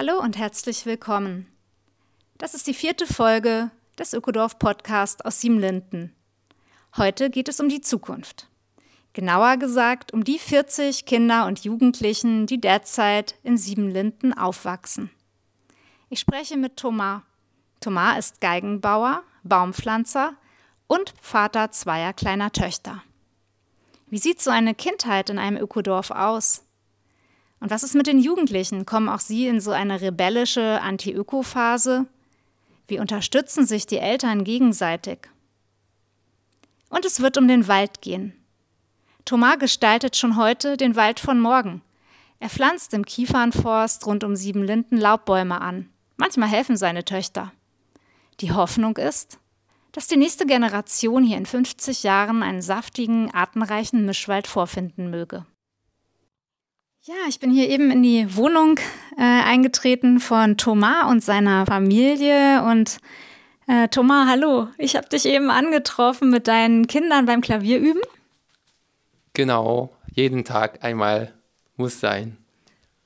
Hallo und herzlich willkommen. Das ist die vierte Folge des Ökodorf Podcast aus Siebenlinden. Heute geht es um die Zukunft. Genauer gesagt um die 40 Kinder und Jugendlichen, die derzeit in Siebenlinden aufwachsen. Ich spreche mit Thomas. Thomas ist Geigenbauer, Baumpflanzer und Vater zweier kleiner Töchter. Wie sieht so eine Kindheit in einem Ökodorf aus? Und was ist mit den Jugendlichen? Kommen auch sie in so eine rebellische Anti-Öko-Phase? Wie unterstützen sich die Eltern gegenseitig? Und es wird um den Wald gehen. Thomas gestaltet schon heute den Wald von morgen. Er pflanzt im Kiefernforst rund um Siebenlinden Laubbäume an. Manchmal helfen seine Töchter. Die Hoffnung ist, dass die nächste Generation hier in 50 Jahren einen saftigen, artenreichen Mischwald vorfinden möge. Ja, ich bin hier eben in die Wohnung äh, eingetreten von Thomas und seiner Familie. Und äh, Thomas, hallo, ich habe dich eben angetroffen mit deinen Kindern beim Klavierüben. Genau, jeden Tag einmal muss sein.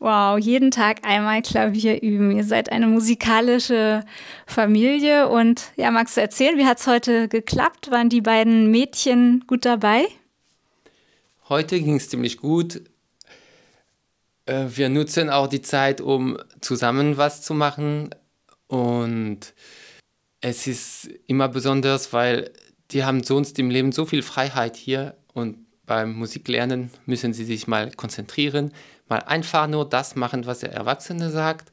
Wow, jeden Tag einmal Klavier üben. Ihr seid eine musikalische Familie. Und ja, magst du erzählen, wie hat es heute geklappt? Waren die beiden Mädchen gut dabei? Heute ging es ziemlich gut. Äh, wir nutzen auch die Zeit, um zusammen was zu machen. Und es ist immer besonders, weil die haben sonst im Leben so viel Freiheit hier und beim Musiklernen müssen sie sich mal konzentrieren, mal einfach nur das machen, was der Erwachsene sagt.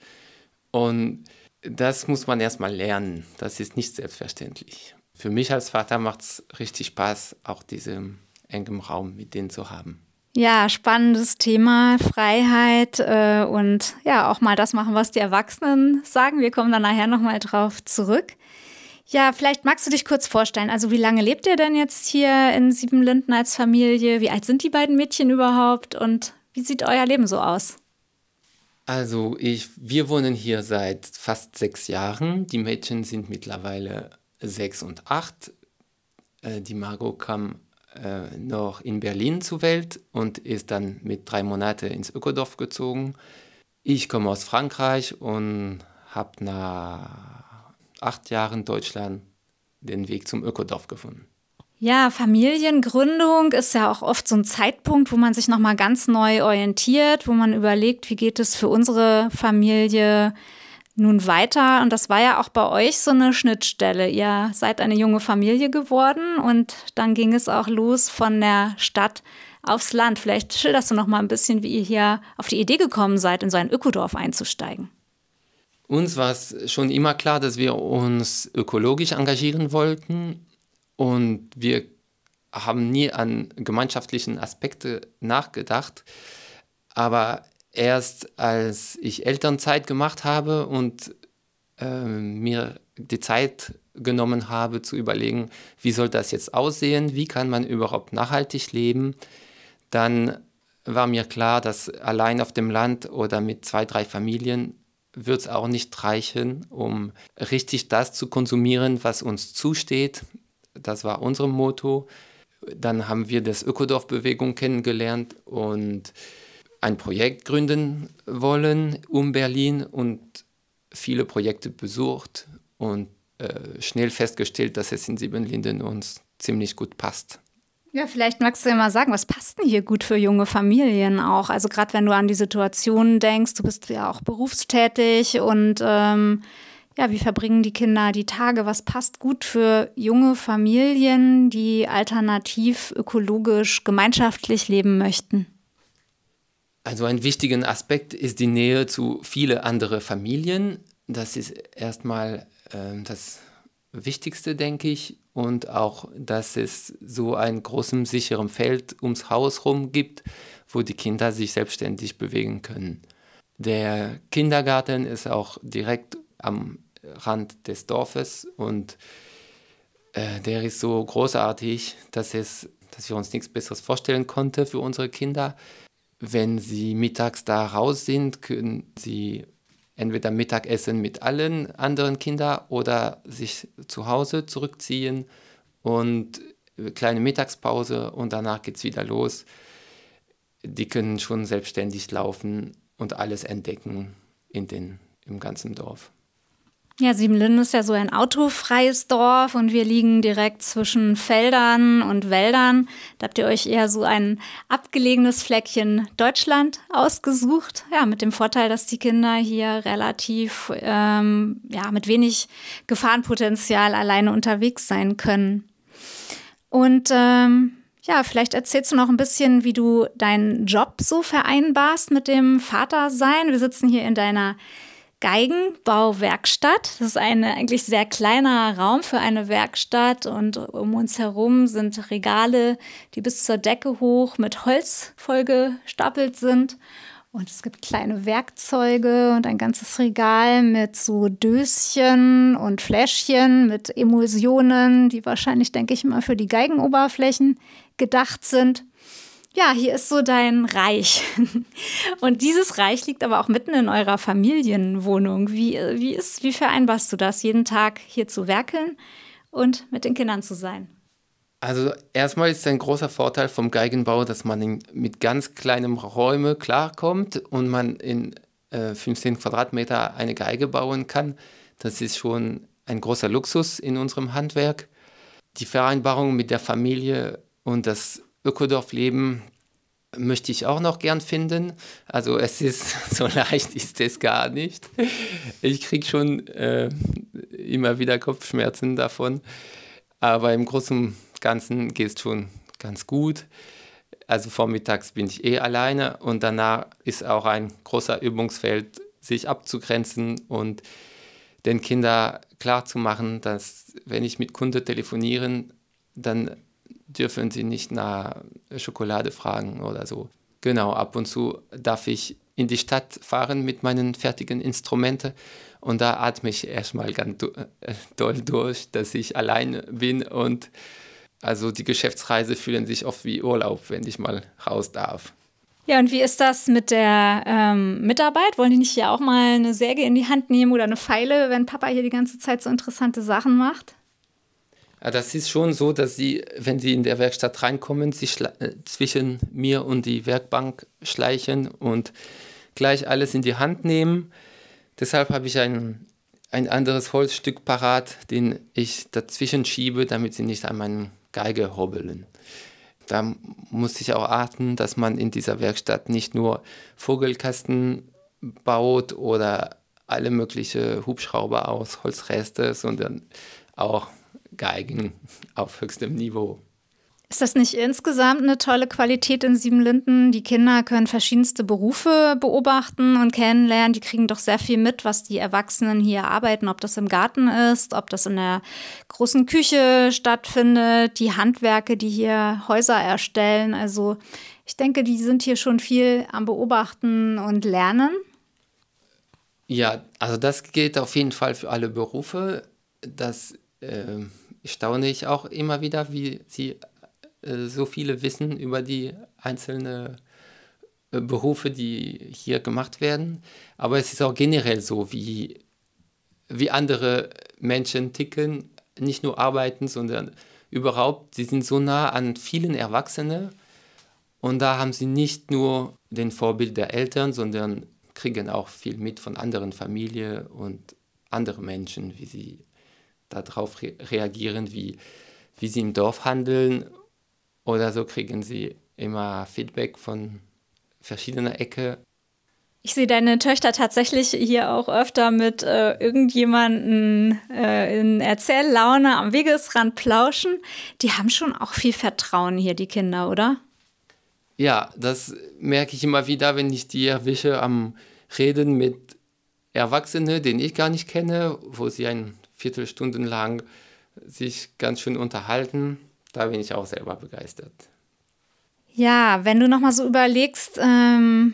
Und das muss man erstmal lernen. Das ist nicht selbstverständlich. Für mich als Vater macht es richtig Spaß, auch diesen engen Raum mit denen zu haben. Ja, spannendes Thema, Freiheit äh, und ja, auch mal das machen, was die Erwachsenen sagen. Wir kommen dann nachher nochmal drauf zurück. Ja, vielleicht magst du dich kurz vorstellen. Also, wie lange lebt ihr denn jetzt hier in Siebenlinden als Familie? Wie alt sind die beiden Mädchen überhaupt und wie sieht euer Leben so aus? Also, ich, wir wohnen hier seit fast sechs Jahren. Die Mädchen sind mittlerweile sechs und acht. Äh, die Margot kam äh, noch in Berlin zur Welt und ist dann mit drei Monaten ins Ökodorf gezogen. Ich komme aus Frankreich und habe nach acht Jahren Deutschland den Weg zum Ökodorf gefunden. Ja, Familiengründung ist ja auch oft so ein Zeitpunkt, wo man sich nochmal ganz neu orientiert, wo man überlegt, wie geht es für unsere Familie nun weiter. Und das war ja auch bei euch so eine Schnittstelle. Ihr seid eine junge Familie geworden und dann ging es auch los von der Stadt aufs Land. Vielleicht schilderst du noch mal ein bisschen, wie ihr hier auf die Idee gekommen seid, in so ein Ökodorf einzusteigen. Uns war es schon immer klar, dass wir uns ökologisch engagieren wollten und wir haben nie an gemeinschaftlichen Aspekte nachgedacht. Aber erst als ich Elternzeit gemacht habe und äh, mir die Zeit genommen habe zu überlegen, wie soll das jetzt aussehen, wie kann man überhaupt nachhaltig leben, dann war mir klar, dass allein auf dem Land oder mit zwei, drei Familien wird es auch nicht reichen, um richtig das zu konsumieren, was uns zusteht. Das war unser Motto. Dann haben wir das Ökodorf-Bewegung kennengelernt und ein Projekt gründen wollen um Berlin und viele Projekte besucht und äh, schnell festgestellt, dass es in Siebenlinden uns ziemlich gut passt. Ja, vielleicht magst du ja mal sagen, was passt denn hier gut für junge Familien auch? Also gerade wenn du an die Situation denkst, du bist ja auch berufstätig und ähm, ja, wie verbringen die Kinder die Tage? Was passt gut für junge Familien, die alternativ, ökologisch, gemeinschaftlich leben möchten? Also ein wichtiger Aspekt ist die Nähe zu vielen anderen Familien. Das ist erstmal äh, das Wichtigste, denke ich. und auch, dass es so ein großes, sicheren Feld ums Haus rum gibt, wo die Kinder sich selbstständig bewegen können. Der Kindergarten ist auch direkt am Rand des Dorfes und äh, der ist so großartig, dass, es, dass wir uns nichts Besseres vorstellen konnten für unsere Kinder. Wenn sie mittags da raus sind, können sie entweder Mittagessen mit allen anderen Kindern oder sich zu Hause zurückziehen und kleine Mittagspause und danach geht es wieder los. Die können schon selbstständig laufen und alles entdecken in den, im ganzen Dorf. Ja, Siebenlinden ist ja so ein autofreies Dorf und wir liegen direkt zwischen Feldern und Wäldern. Da habt ihr euch eher so ein abgelegenes Fleckchen Deutschland ausgesucht. Ja, mit dem Vorteil, dass die Kinder hier relativ, ähm, ja, mit wenig Gefahrenpotenzial alleine unterwegs sein können. Und ähm, ja, vielleicht erzählst du noch ein bisschen, wie du deinen Job so vereinbarst mit dem Vatersein. Wir sitzen hier in deiner Geigenbauwerkstatt. Das ist ein eigentlich sehr kleiner Raum für eine Werkstatt und um uns herum sind Regale, die bis zur Decke hoch mit Holz vollgestapelt sind. Und es gibt kleine Werkzeuge und ein ganzes Regal mit so Döschen und Fläschchen mit Emulsionen, die wahrscheinlich, denke ich mal, für die Geigenoberflächen gedacht sind ja, hier ist so dein Reich. Und dieses Reich liegt aber auch mitten in eurer Familienwohnung. Wie, wie, ist, wie vereinbarst du das, jeden Tag hier zu werkeln und mit den Kindern zu sein? Also erstmal ist ein großer Vorteil vom Geigenbau, dass man in, mit ganz kleinen Räumen klarkommt und man in äh, 15 Quadratmeter eine Geige bauen kann. Das ist schon ein großer Luxus in unserem Handwerk. Die Vereinbarung mit der Familie und das Ökodorfleben möchte ich auch noch gern finden. Also es ist so leicht ist es gar nicht. Ich kriege schon äh, immer wieder Kopfschmerzen davon. Aber im Großen und Ganzen geht es schon ganz gut. Also vormittags bin ich eh alleine und danach ist auch ein großer Übungsfeld, sich abzugrenzen und den Kindern klarzumachen, dass wenn ich mit Kunden telefoniere, dann dürfen sie nicht nach Schokolade fragen oder so. Genau, ab und zu darf ich in die Stadt fahren mit meinen fertigen Instrumenten und da atme ich erstmal ganz äh, doll durch, dass ich allein bin und also die Geschäftsreise fühlen sich oft wie Urlaub, wenn ich mal raus darf. Ja, und wie ist das mit der ähm, Mitarbeit? Wollen die nicht hier auch mal eine Säge in die Hand nehmen oder eine Pfeile, wenn Papa hier die ganze Zeit so interessante Sachen macht? Das ist schon so, dass sie, wenn sie in der Werkstatt reinkommen, sich äh, zwischen mir und die Werkbank schleichen und gleich alles in die Hand nehmen. Deshalb habe ich ein, ein anderes Holzstück parat, den ich dazwischen schiebe, damit sie nicht an meinen Geige hobbeln. Da muss ich auch achten, dass man in dieser Werkstatt nicht nur Vogelkasten baut oder alle möglichen Hubschrauber aus Holzreste, sondern auch Geigen auf höchstem Niveau. Ist das nicht insgesamt eine tolle Qualität in Siebenlinden? Die Kinder können verschiedenste Berufe beobachten und kennenlernen. Die kriegen doch sehr viel mit, was die Erwachsenen hier arbeiten, ob das im Garten ist, ob das in der großen Küche stattfindet, die Handwerke, die hier Häuser erstellen. Also ich denke, die sind hier schon viel am Beobachten und Lernen. Ja, also das gilt auf jeden Fall für alle Berufe. Das äh, staune ich auch immer wieder, wie sie äh, so viele wissen über die einzelnen äh, Berufe, die hier gemacht werden. Aber es ist auch generell so, wie, wie andere Menschen ticken, nicht nur arbeiten, sondern überhaupt, sie sind so nah an vielen Erwachsenen und da haben sie nicht nur den Vorbild der Eltern, sondern kriegen auch viel mit von anderen Familien und anderen Menschen, wie sie darauf re reagieren, wie, wie sie im Dorf handeln. Oder so kriegen sie immer Feedback von verschiedener Ecke. Ich sehe deine Töchter tatsächlich hier auch öfter mit äh, irgendjemanden äh, in Erzähllaune am Wegesrand plauschen. Die haben schon auch viel Vertrauen hier, die Kinder, oder? Ja, das merke ich immer wieder, wenn ich die erwische am Reden mit Erwachsenen, den ich gar nicht kenne, wo sie ein Viertelstunden lang sich ganz schön unterhalten. Da bin ich auch selber begeistert. Ja, wenn du nochmal so überlegst, ähm,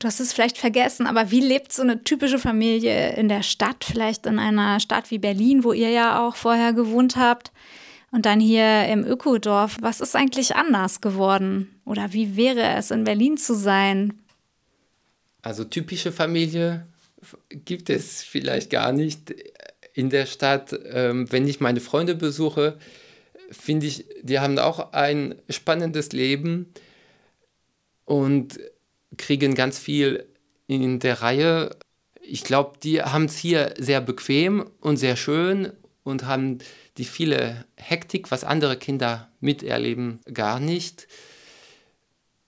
du hast es vielleicht vergessen, aber wie lebt so eine typische Familie in der Stadt, vielleicht in einer Stadt wie Berlin, wo ihr ja auch vorher gewohnt habt? Und dann hier im Ökodorf, was ist eigentlich anders geworden? Oder wie wäre es, in Berlin zu sein? Also typische Familie gibt es vielleicht gar nicht in der Stadt. Ähm, wenn ich meine Freunde besuche, finde ich, die haben auch ein spannendes Leben und kriegen ganz viel in der Reihe. Ich glaube, die haben es hier sehr bequem und sehr schön und haben die viele Hektik, was andere Kinder miterleben, gar nicht.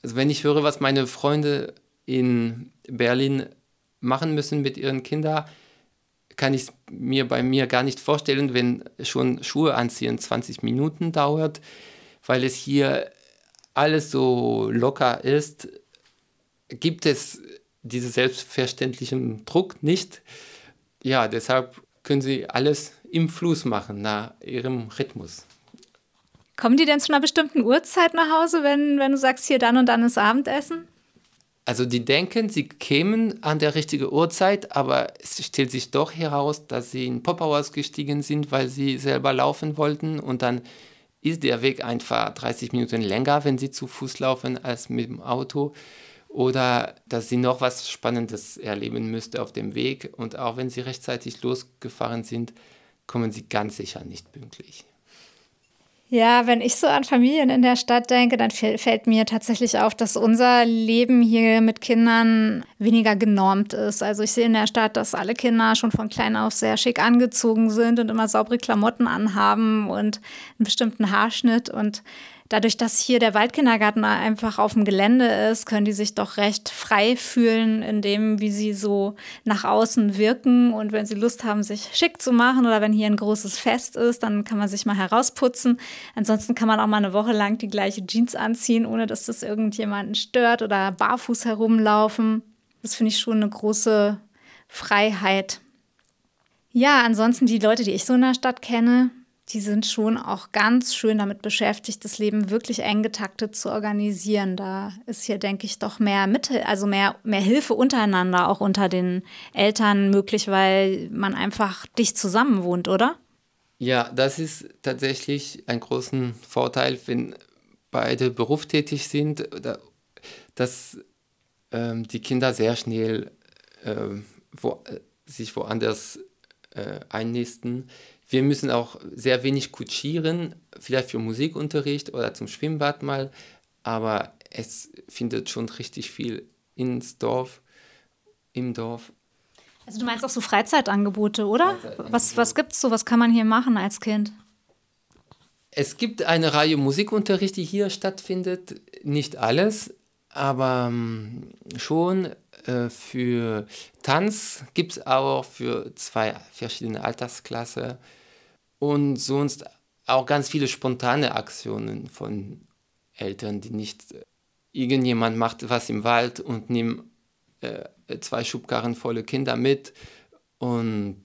Also wenn ich höre, was meine Freunde in Berlin machen müssen mit ihren Kindern, kann ich mir bei mir gar nicht vorstellen, wenn schon Schuhe anziehen 20 Minuten dauert, weil es hier alles so locker ist, gibt es diesen selbstverständlichen Druck nicht. Ja, deshalb können sie alles im Fluss machen, nach ihrem Rhythmus. Kommen die denn zu einer bestimmten Uhrzeit nach Hause, wenn, wenn du sagst, hier dann und dann ist Abendessen? Also die denken, sie kämen an der richtigen Uhrzeit, aber es stellt sich doch heraus, dass sie in Pop ausgestiegen sind, weil sie selber laufen wollten und dann ist der Weg einfach 30 Minuten länger, wenn sie zu Fuß laufen, als mit dem Auto. Oder dass sie noch was Spannendes erleben müsste auf dem Weg. Und auch wenn sie rechtzeitig losgefahren sind, kommen sie ganz sicher nicht pünktlich. Ja, wenn ich so an Familien in der Stadt denke, dann fällt mir tatsächlich auf, dass unser Leben hier mit Kindern weniger genormt ist. Also ich sehe in der Stadt, dass alle Kinder schon von klein auf sehr schick angezogen sind und immer saubere Klamotten anhaben und einen bestimmten Haarschnitt und dadurch, dass hier der Waldkindergarten einfach auf dem Gelände ist, können die sich doch recht frei fühlen in dem, wie sie so nach außen wirken. Und wenn sie Lust haben, sich schick zu machen oder wenn hier ein großes Fest ist, dann kann man sich mal herausputzen. Ansonsten kann man auch mal eine Woche lang die gleiche Jeans anziehen, ohne dass das irgendjemanden stört oder barfuß herumlaufen. Das finde ich schon eine große Freiheit. Ja, ansonsten die Leute, die ich so in der Stadt kenne, die sind schon auch ganz schön damit beschäftigt, das Leben wirklich eng getaktet zu organisieren. Da ist hier, denke ich, doch mehr Mitte, also mehr, mehr Hilfe untereinander, auch unter den Eltern möglich, weil man einfach dicht zusammen wohnt, oder? Ja, das ist tatsächlich ein großen Vorteil, wenn beide berufstätig sind, dass ähm, die Kinder sehr schnell äh, wo, sich woanders äh, einnisten wir müssen auch sehr wenig kutschieren, vielleicht für Musikunterricht oder zum Schwimmbad mal, aber es findet schon richtig viel ins Dorf, im Dorf. Also du meinst auch so Freizeitangebote, oder? Freizeitangebote. Was, was gibt es so, was kann man hier machen als Kind? Es gibt eine Reihe Musikunterricht, die hier stattfindet. Nicht alles, aber ähm, schon äh, für Tanz gibt es auch für zwei verschiedene Altersklassen und sonst auch ganz viele spontane Aktionen von Eltern, die nicht äh, irgendjemand macht was im Wald und nimmt äh, zwei Schubkarren volle Kinder mit und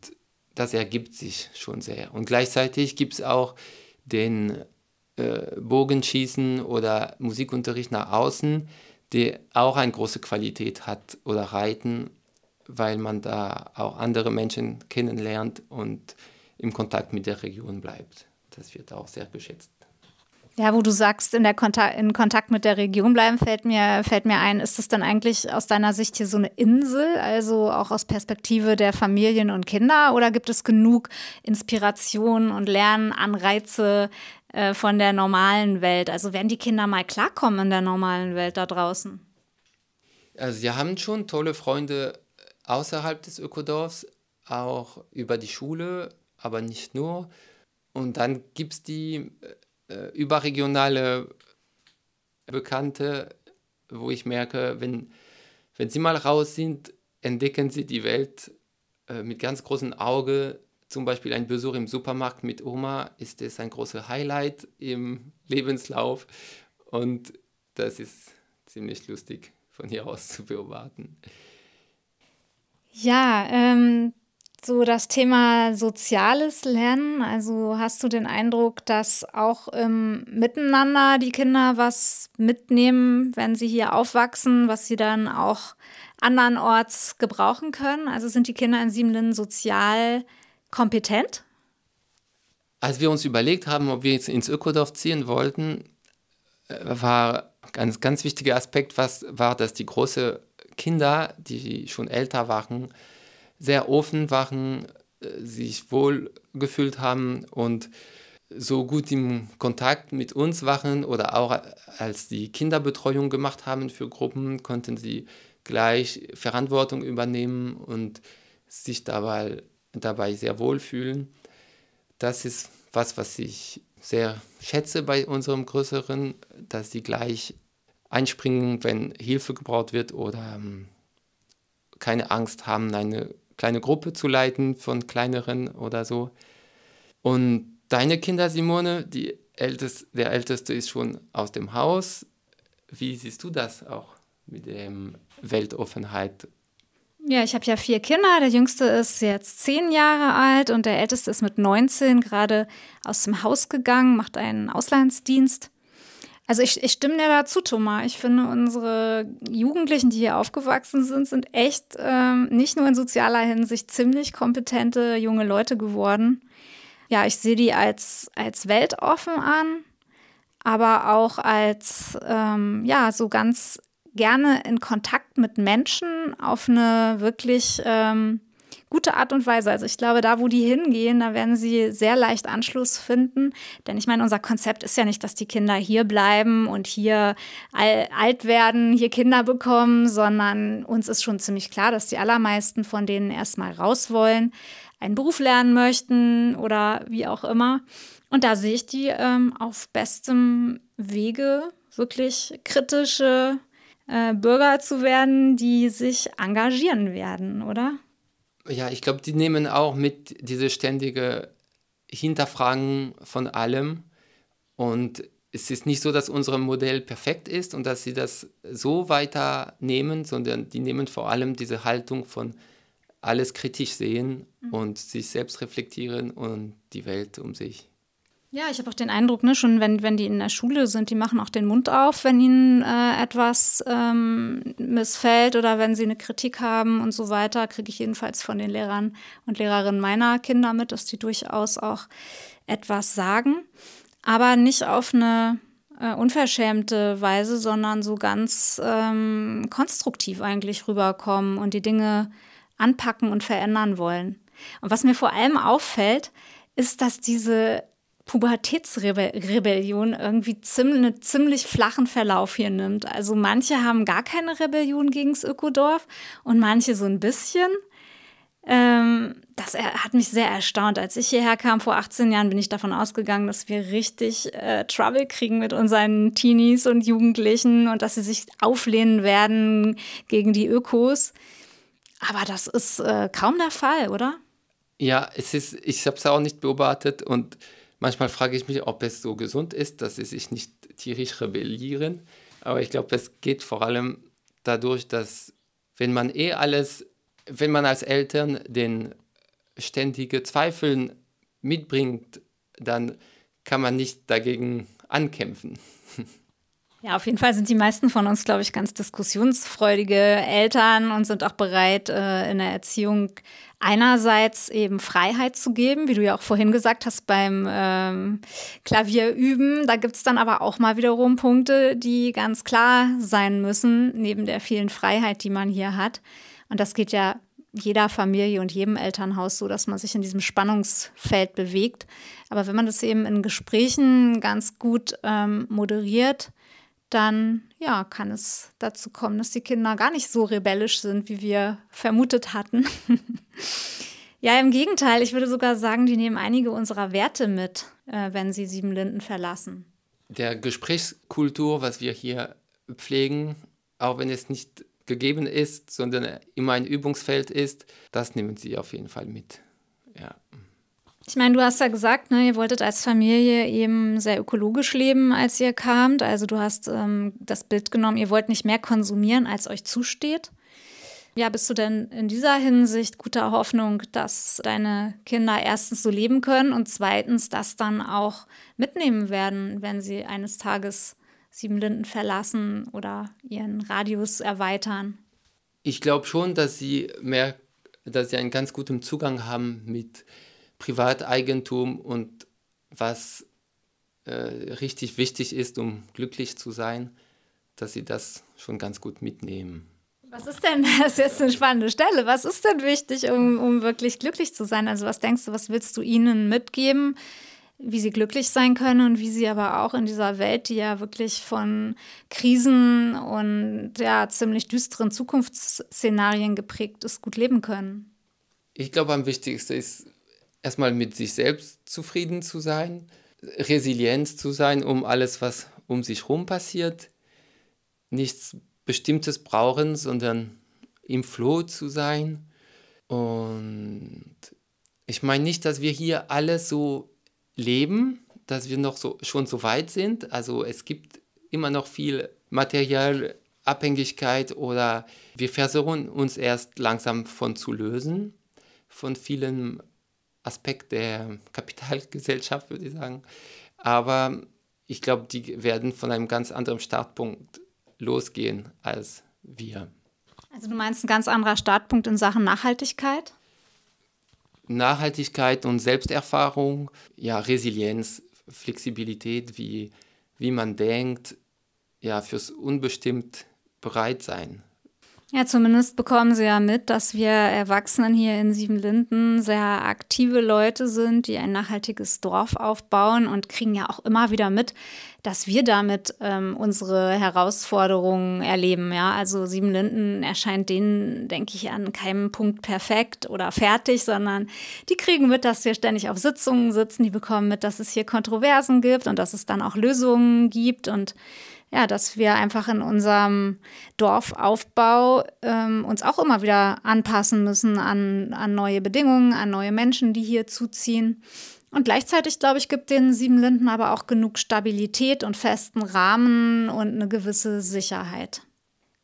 das ergibt sich schon sehr. Und gleichzeitig gibt es auch den äh, Bogenschießen oder Musikunterricht nach außen, der auch eine große Qualität hat oder Reiten, weil man da auch andere Menschen kennenlernt und im Kontakt mit der Region bleibt. Das wird auch sehr geschätzt. Ja, wo du sagst, in, der Kontakt, in Kontakt mit der Region bleiben, fällt mir, fällt mir ein, ist das dann eigentlich aus deiner Sicht hier so eine Insel, also auch aus Perspektive der Familien und Kinder? Oder gibt es genug Inspiration und Lernanreize äh, von der normalen Welt? Also werden die Kinder mal klarkommen in der normalen Welt da draußen? Also wir haben schon tolle Freunde außerhalb des Ökodorfs, auch über die Schule aber nicht nur. Und dann gibt es die äh, überregionale Bekannte, wo ich merke, wenn, wenn sie mal raus sind, entdecken sie die Welt äh, mit ganz großem Auge. Zum Beispiel ein Besuch im Supermarkt mit Oma ist es ein großes Highlight im Lebenslauf. Und das ist ziemlich lustig von hier aus zu beobachten. Ja, ähm, so das Thema soziales Lernen. Also hast du den Eindruck, dass auch im Miteinander die Kinder was mitnehmen, wenn sie hier aufwachsen, was sie dann auch andernorts gebrauchen können? Also sind die Kinder in Siebenlinden sozial kompetent? Als wir uns überlegt haben, ob wir jetzt ins Ökodorf ziehen wollten, äh, war ein ganz wichtiger Aspekt, was war, dass die großen Kinder, die schon älter waren, sehr offen waren, äh, sich wohl gefühlt haben und so gut im Kontakt mit uns waren oder auch als die Kinderbetreuung gemacht haben für Gruppen, konnten sie gleich Verantwortung übernehmen und sich dabei, dabei sehr wohl fühlen. Das ist was, was ich sehr schätze bei unserem Größeren, dass sie gleich einspringen, wenn Hilfe gebraucht wird oder ähm, keine Angst haben, eine kleine Gruppe zu leiten von kleineren oder so. Und deine Kinder, Simone, die Älteste, der Älteste ist schon aus dem Haus. Wie siehst du das auch mit der Weltoffenheit? Ja, ich habe ja vier Kinder. Der jüngste ist jetzt zehn Jahre alt und der älteste ist mit 19 gerade aus dem Haus gegangen, macht einen Auslandsdienst. Also ich, ich stimme dir dazu, Thomas. Ich finde, unsere Jugendlichen, die hier aufgewachsen sind, sind echt ähm, nicht nur in sozialer Hinsicht ziemlich kompetente junge Leute geworden. Ja, ich sehe die als, als weltoffen an, aber auch als, ähm, ja, so ganz gerne in Kontakt mit Menschen auf eine wirklich ähm, gute Art und Weise. Also ich glaube, da, wo die hingehen, da werden sie sehr leicht Anschluss finden. Denn ich meine, unser Konzept ist ja nicht, dass die Kinder hier bleiben und hier alt werden, hier Kinder bekommen, sondern uns ist schon ziemlich klar, dass die allermeisten von denen erstmal raus wollen, einen Beruf lernen möchten oder wie auch immer. Und da sehe ich die ähm, auf bestem Wege, wirklich kritische äh, Bürger zu werden, die sich engagieren werden, oder? Ja, ich glaube, die nehmen auch mit diese ständige Hinterfragen von allem. Und es ist nicht so, dass unser Modell perfekt ist und dass sie das so weiternehmen, sondern die nehmen vor allem diese Haltung von alles kritisch sehen mhm. und sich selbst reflektieren und die Welt um sich. Ja, ich habe auch den Eindruck, ne, schon wenn, wenn die in der Schule sind, die machen auch den Mund auf, wenn ihnen äh, etwas ähm, missfällt oder wenn sie eine Kritik haben und so weiter, kriege ich jedenfalls von den Lehrern und Lehrerinnen meiner Kinder mit, dass die durchaus auch etwas sagen, aber nicht auf eine äh, unverschämte Weise, sondern so ganz ähm, konstruktiv eigentlich rüberkommen und die Dinge anpacken und verändern wollen. Und was mir vor allem auffällt, ist, dass diese Pubertätsrebellion irgendwie einen ziemlich flachen Verlauf hier nimmt. Also manche haben gar keine Rebellion gegen das Ökodorf und manche so ein bisschen. Ähm, das hat mich sehr erstaunt. Als ich hierher kam vor 18 Jahren, bin ich davon ausgegangen, dass wir richtig äh, Trouble kriegen mit unseren Teenies und Jugendlichen und dass sie sich auflehnen werden gegen die Ökos. Aber das ist äh, kaum der Fall, oder? Ja, es ist, ich habe es auch nicht beobachtet und Manchmal frage ich mich, ob es so gesund ist, dass sie sich nicht tierisch rebellieren. Aber ich glaube, es geht vor allem dadurch, dass wenn man eh alles, wenn man als Eltern den ständige Zweifeln mitbringt, dann kann man nicht dagegen ankämpfen. Ja, auf jeden Fall sind die meisten von uns, glaube ich, ganz diskussionsfreudige Eltern und sind auch bereit, äh, in der Erziehung einerseits eben Freiheit zu geben, wie du ja auch vorhin gesagt hast beim ähm, Klavierüben. Da gibt es dann aber auch mal wiederum Punkte, die ganz klar sein müssen, neben der vielen Freiheit, die man hier hat. Und das geht ja jeder Familie und jedem Elternhaus so, dass man sich in diesem Spannungsfeld bewegt. Aber wenn man das eben in Gesprächen ganz gut ähm, moderiert, dann ja, kann es dazu kommen, dass die Kinder gar nicht so rebellisch sind, wie wir vermutet hatten. ja, im Gegenteil, ich würde sogar sagen, die nehmen einige unserer Werte mit, äh, wenn sie Siebenlinden verlassen. Der Gesprächskultur, was wir hier pflegen, auch wenn es nicht gegeben ist, sondern immer ein Übungsfeld ist, das nehmen sie auf jeden Fall mit. Ja. Ich meine, du hast ja gesagt, ne, ihr wolltet als Familie eben sehr ökologisch leben, als ihr kamt. Also du hast ähm, das Bild genommen, ihr wollt nicht mehr konsumieren, als euch zusteht. Ja, bist du denn in dieser Hinsicht guter Hoffnung, dass deine Kinder erstens so leben können und zweitens das dann auch mitnehmen werden, wenn sie eines Tages Siebenlinden verlassen oder ihren Radius erweitern? Ich glaube schon, dass sie mehr, dass sie einen ganz guten Zugang haben mit Privateigentum und was äh, richtig wichtig ist, um glücklich zu sein, dass sie das schon ganz gut mitnehmen. Was ist denn, das ist jetzt eine spannende Stelle, was ist denn wichtig, um, um wirklich glücklich zu sein? Also was denkst du, was willst du ihnen mitgeben, wie sie glücklich sein können und wie sie aber auch in dieser Welt, die ja wirklich von Krisen und ja ziemlich düsteren Zukunftsszenarien geprägt ist, gut leben können? Ich glaube, am wichtigsten ist erstmal mit sich selbst zufrieden zu sein, resilient zu sein um alles, was um sich herum passiert, nichts Bestimmtes brauchen, sondern im Flow zu sein. Und ich meine nicht, dass wir hier alle so leben, dass wir noch so, schon so weit sind. Also es gibt immer noch viel Materialabhängigkeit oder wir versuchen uns erst langsam von zu lösen, von vielen Aspekten der Kapitalgesellschaft, würde ich sagen. Aber ich glaube, die werden von einem ganz anderen Startpunkt losgehen als wir. Also du meinst ein ganz anderer Startpunkt in Sachen Nachhaltigkeit? Nachhaltigkeit und Selbsterfahrung, ja, Resilienz, Flexibilität, wie, wie man denkt, ja, fürs Unbestimmt bereit sein. Ja, zumindest bekommen sie ja mit, dass wir Erwachsenen hier in Siebenlinden sehr aktive Leute sind, die ein nachhaltiges Dorf aufbauen und kriegen ja auch immer wieder mit, dass wir damit ähm, unsere Herausforderungen erleben. Ja, also Siebenlinden erscheint denen, denke ich, an keinem Punkt perfekt oder fertig, sondern die kriegen mit, dass wir ständig auf Sitzungen sitzen. Die bekommen mit, dass es hier Kontroversen gibt und dass es dann auch Lösungen gibt und ja, dass wir einfach in unserem Dorfaufbau ähm, uns auch immer wieder anpassen müssen an, an neue Bedingungen, an neue Menschen, die hier zuziehen. Und gleichzeitig, glaube ich, gibt den Siebenlinden aber auch genug Stabilität und festen Rahmen und eine gewisse Sicherheit.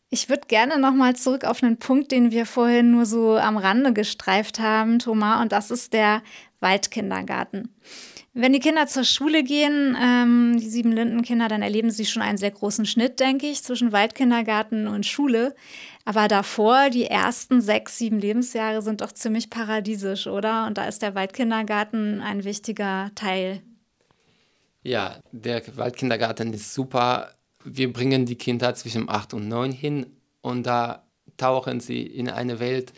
Ich würde gerne nochmal zurück auf einen Punkt, den wir vorhin nur so am Rande gestreift haben, Thomas, und das ist der Waldkindergarten. Wenn die Kinder zur Schule gehen, ähm, die sieben Lindenkinder, dann erleben sie schon einen sehr großen Schnitt, denke ich, zwischen Waldkindergarten und Schule. Aber davor, die ersten sechs, sieben Lebensjahre sind doch ziemlich paradiesisch, oder? Und da ist der Waldkindergarten ein wichtiger Teil. Ja, der Waldkindergarten ist super. Wir bringen die Kinder zwischen acht und neun hin und da tauchen sie in eine Welt,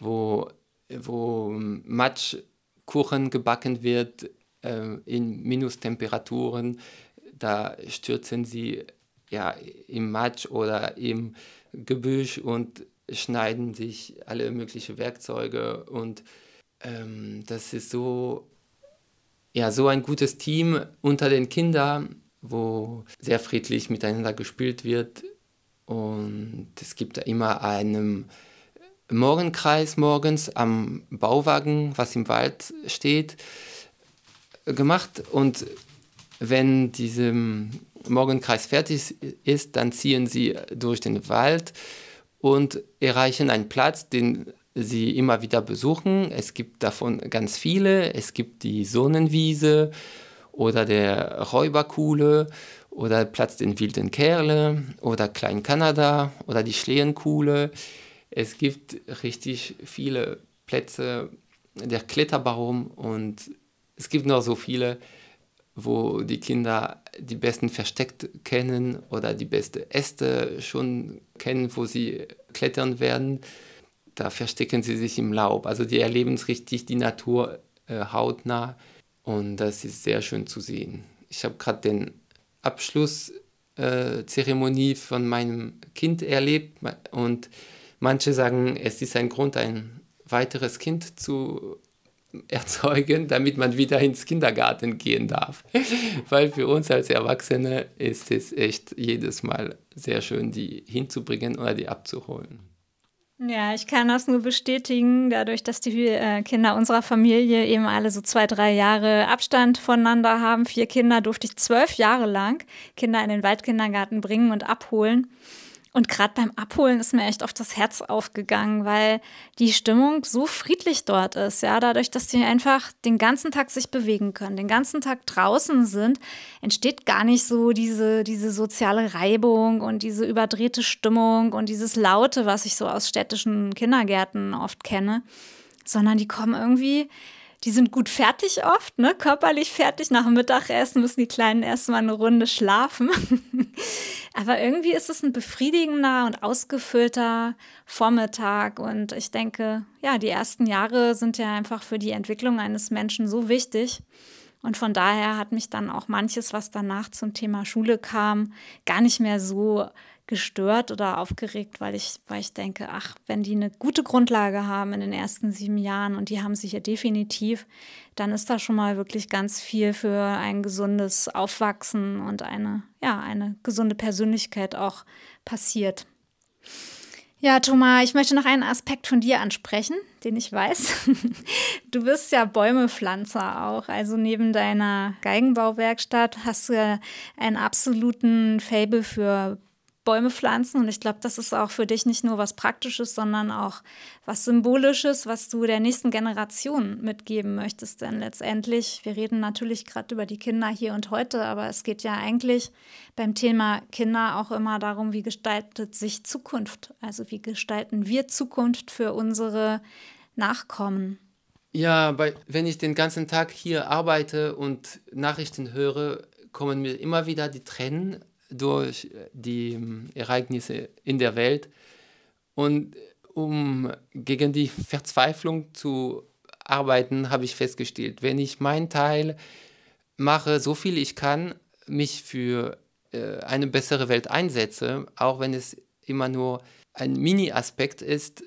wo, wo Matschkuchen gebacken wird, in Minustemperaturen, da stürzen sie ja im Matsch oder im Gebüsch und schneiden sich alle möglichen Werkzeuge und ähm, das ist so ja so ein gutes Team unter den Kindern, wo sehr friedlich miteinander gespielt wird und es gibt immer einen Morgenkreis morgens am Bauwagen, was im Wald steht gemacht und wenn dieser Morgenkreis fertig ist, dann ziehen sie durch den Wald und erreichen einen Platz, den sie immer wieder besuchen. Es gibt davon ganz viele. Es gibt die Sonnenwiese oder der Räuberkuhle oder Platz den wilden Kerle oder Klein Kanada oder die Schlehenkuhle. Es gibt richtig viele Plätze der Kletterbaum und es gibt noch so viele, wo die Kinder die besten Versteckt kennen oder die besten Äste schon kennen, wo sie klettern werden. Da verstecken sie sich im Laub. Also die erleben richtig die Natur äh, hautnah und das ist sehr schön zu sehen. Ich habe gerade den Abschlusszeremonie äh, von meinem Kind erlebt und manche sagen, es ist ein Grund, ein weiteres Kind zu erzeugen, damit man wieder ins Kindergarten gehen darf. Weil für uns als Erwachsene ist es echt jedes Mal sehr schön, die hinzubringen oder die abzuholen. Ja, ich kann das nur bestätigen, dadurch, dass die äh, Kinder unserer Familie eben alle so zwei, drei Jahre Abstand voneinander haben. Vier Kinder durfte ich zwölf Jahre lang Kinder in den Waldkindergarten bringen und abholen. Und gerade beim Abholen ist mir echt oft das Herz aufgegangen, weil die Stimmung so friedlich dort ist. Ja, dadurch, dass die einfach den ganzen Tag sich bewegen können, den ganzen Tag draußen sind, entsteht gar nicht so diese, diese soziale Reibung und diese überdrehte Stimmung und dieses Laute, was ich so aus städtischen Kindergärten oft kenne, sondern die kommen irgendwie die sind gut fertig oft, ne? körperlich fertig. Nach dem Mittagessen müssen die Kleinen erstmal eine Runde schlafen. Aber irgendwie ist es ein befriedigender und ausgefüllter Vormittag. Und ich denke, ja, die ersten Jahre sind ja einfach für die Entwicklung eines Menschen so wichtig. Und von daher hat mich dann auch manches, was danach zum Thema Schule kam, gar nicht mehr so gestört oder aufgeregt, weil ich, weil ich denke, ach, wenn die eine gute Grundlage haben in den ersten sieben Jahren und die haben sie hier definitiv, dann ist da schon mal wirklich ganz viel für ein gesundes Aufwachsen und eine, ja, eine gesunde Persönlichkeit auch passiert. Ja, Thomas, ich möchte noch einen Aspekt von dir ansprechen, den ich weiß. Du bist ja Bäumepflanzer auch. Also neben deiner Geigenbauwerkstatt hast du ja einen absoluten Fable für Bäume pflanzen. Und ich glaube, das ist auch für dich nicht nur was Praktisches, sondern auch was Symbolisches, was du der nächsten Generation mitgeben möchtest. Denn letztendlich, wir reden natürlich gerade über die Kinder hier und heute, aber es geht ja eigentlich beim Thema Kinder auch immer darum, wie gestaltet sich Zukunft? Also wie gestalten wir Zukunft für unsere Nachkommen? Ja, bei, wenn ich den ganzen Tag hier arbeite und Nachrichten höre, kommen mir immer wieder die Tränen durch die ähm, Ereignisse in der Welt. Und um gegen die Verzweiflung zu arbeiten, habe ich festgestellt, wenn ich meinen Teil mache, so viel ich kann, mich für äh, eine bessere Welt einsetze, auch wenn es immer nur ein Mini-Aspekt ist,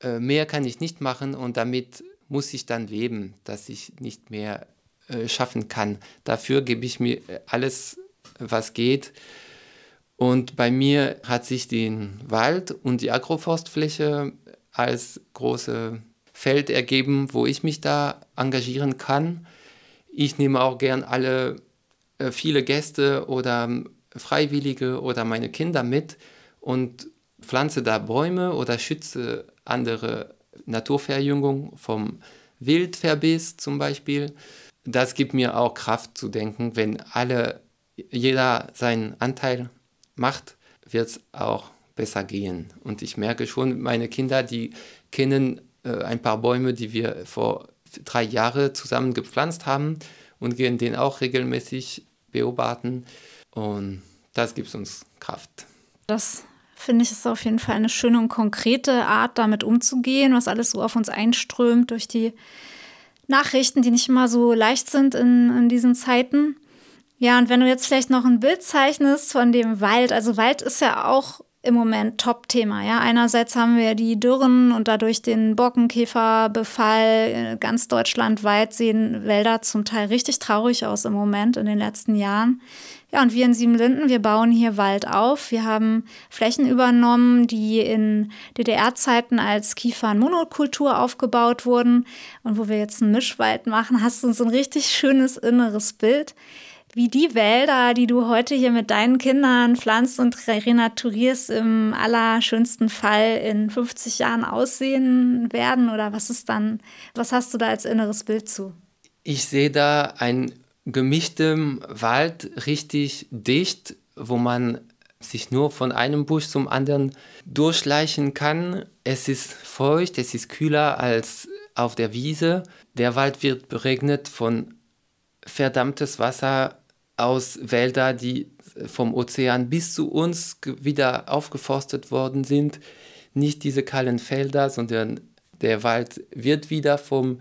äh, mehr kann ich nicht machen und damit muss ich dann leben, dass ich nicht mehr äh, schaffen kann. Dafür gebe ich mir alles was geht. Und bei mir hat sich den Wald und die Agroforstfläche als große Feld ergeben, wo ich mich da engagieren kann. Ich nehme auch gern alle äh, viele Gäste oder Freiwillige oder meine Kinder mit und pflanze da Bäume oder schütze andere Naturverjüngung vom Wildverbiss zum Beispiel. Das gibt mir auch Kraft zu denken, wenn alle jeder seinen Anteil macht, wird es auch besser gehen. Und ich merke schon, meine Kinder, die kennen äh, ein paar Bäume, die wir vor drei Jahren zusammen gepflanzt haben und gehen den auch regelmäßig beobachten. Und das gibt uns Kraft. Das finde ich ist auf jeden Fall eine schöne und konkrete Art, damit umzugehen, was alles so auf uns einströmt durch die Nachrichten, die nicht immer so leicht sind in, in diesen Zeiten. Ja, und wenn du jetzt vielleicht noch ein Bild zeichnest von dem Wald, also Wald ist ja auch im Moment Top-Thema. Ja, einerseits haben wir die Dürren und dadurch den Borkenkäferbefall. Ganz deutschlandweit sehen Wälder zum Teil richtig traurig aus im Moment in den letzten Jahren. Ja, und wir in Siebenlinden, wir bauen hier Wald auf. Wir haben Flächen übernommen, die in DDR-Zeiten als Kiefernmonokultur aufgebaut wurden. Und wo wir jetzt einen Mischwald machen, hast du so ein richtig schönes inneres Bild wie die Wälder, die du heute hier mit deinen Kindern pflanzt und renaturierst, im allerschönsten Fall in 50 Jahren aussehen werden? Oder was ist dann, was hast du da als inneres Bild zu? Ich sehe da ein gemischtem Wald richtig dicht, wo man sich nur von einem Busch zum anderen durchschleichen kann. Es ist feucht, es ist kühler als auf der Wiese. Der Wald wird beregnet von verdammtes Wasser aus Wäldern, die vom Ozean bis zu uns wieder aufgeforstet worden sind. Nicht diese kahlen Felder, sondern der Wald wird wieder vom,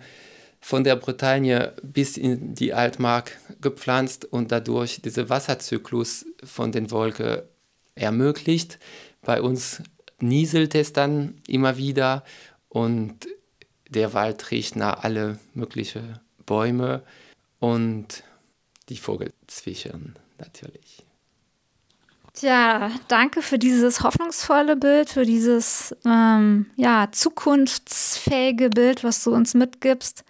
von der Bretagne bis in die Altmark gepflanzt und dadurch dieser Wasserzyklus von den Wolken ermöglicht. Bei uns nieselt es dann immer wieder und der Wald riecht nach alle möglichen Bäume und die Vogel zwitschern natürlich. Tja, danke für dieses hoffnungsvolle Bild, für dieses ähm, ja, zukunftsfähige Bild, was du uns mitgibst.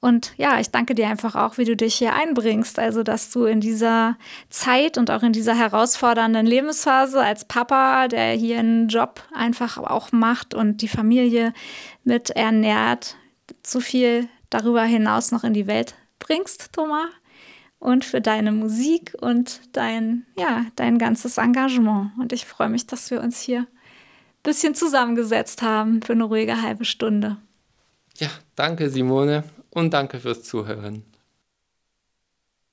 Und ja, ich danke dir einfach auch, wie du dich hier einbringst. Also, dass du in dieser Zeit und auch in dieser herausfordernden Lebensphase als Papa, der hier einen Job einfach auch macht und die Familie mit ernährt, so viel darüber hinaus noch in die Welt bringst, Thomas. Und für deine Musik und dein, ja, dein ganzes Engagement. Und ich freue mich, dass wir uns hier ein bisschen zusammengesetzt haben für eine ruhige halbe Stunde. Ja, danke Simone und danke fürs Zuhören.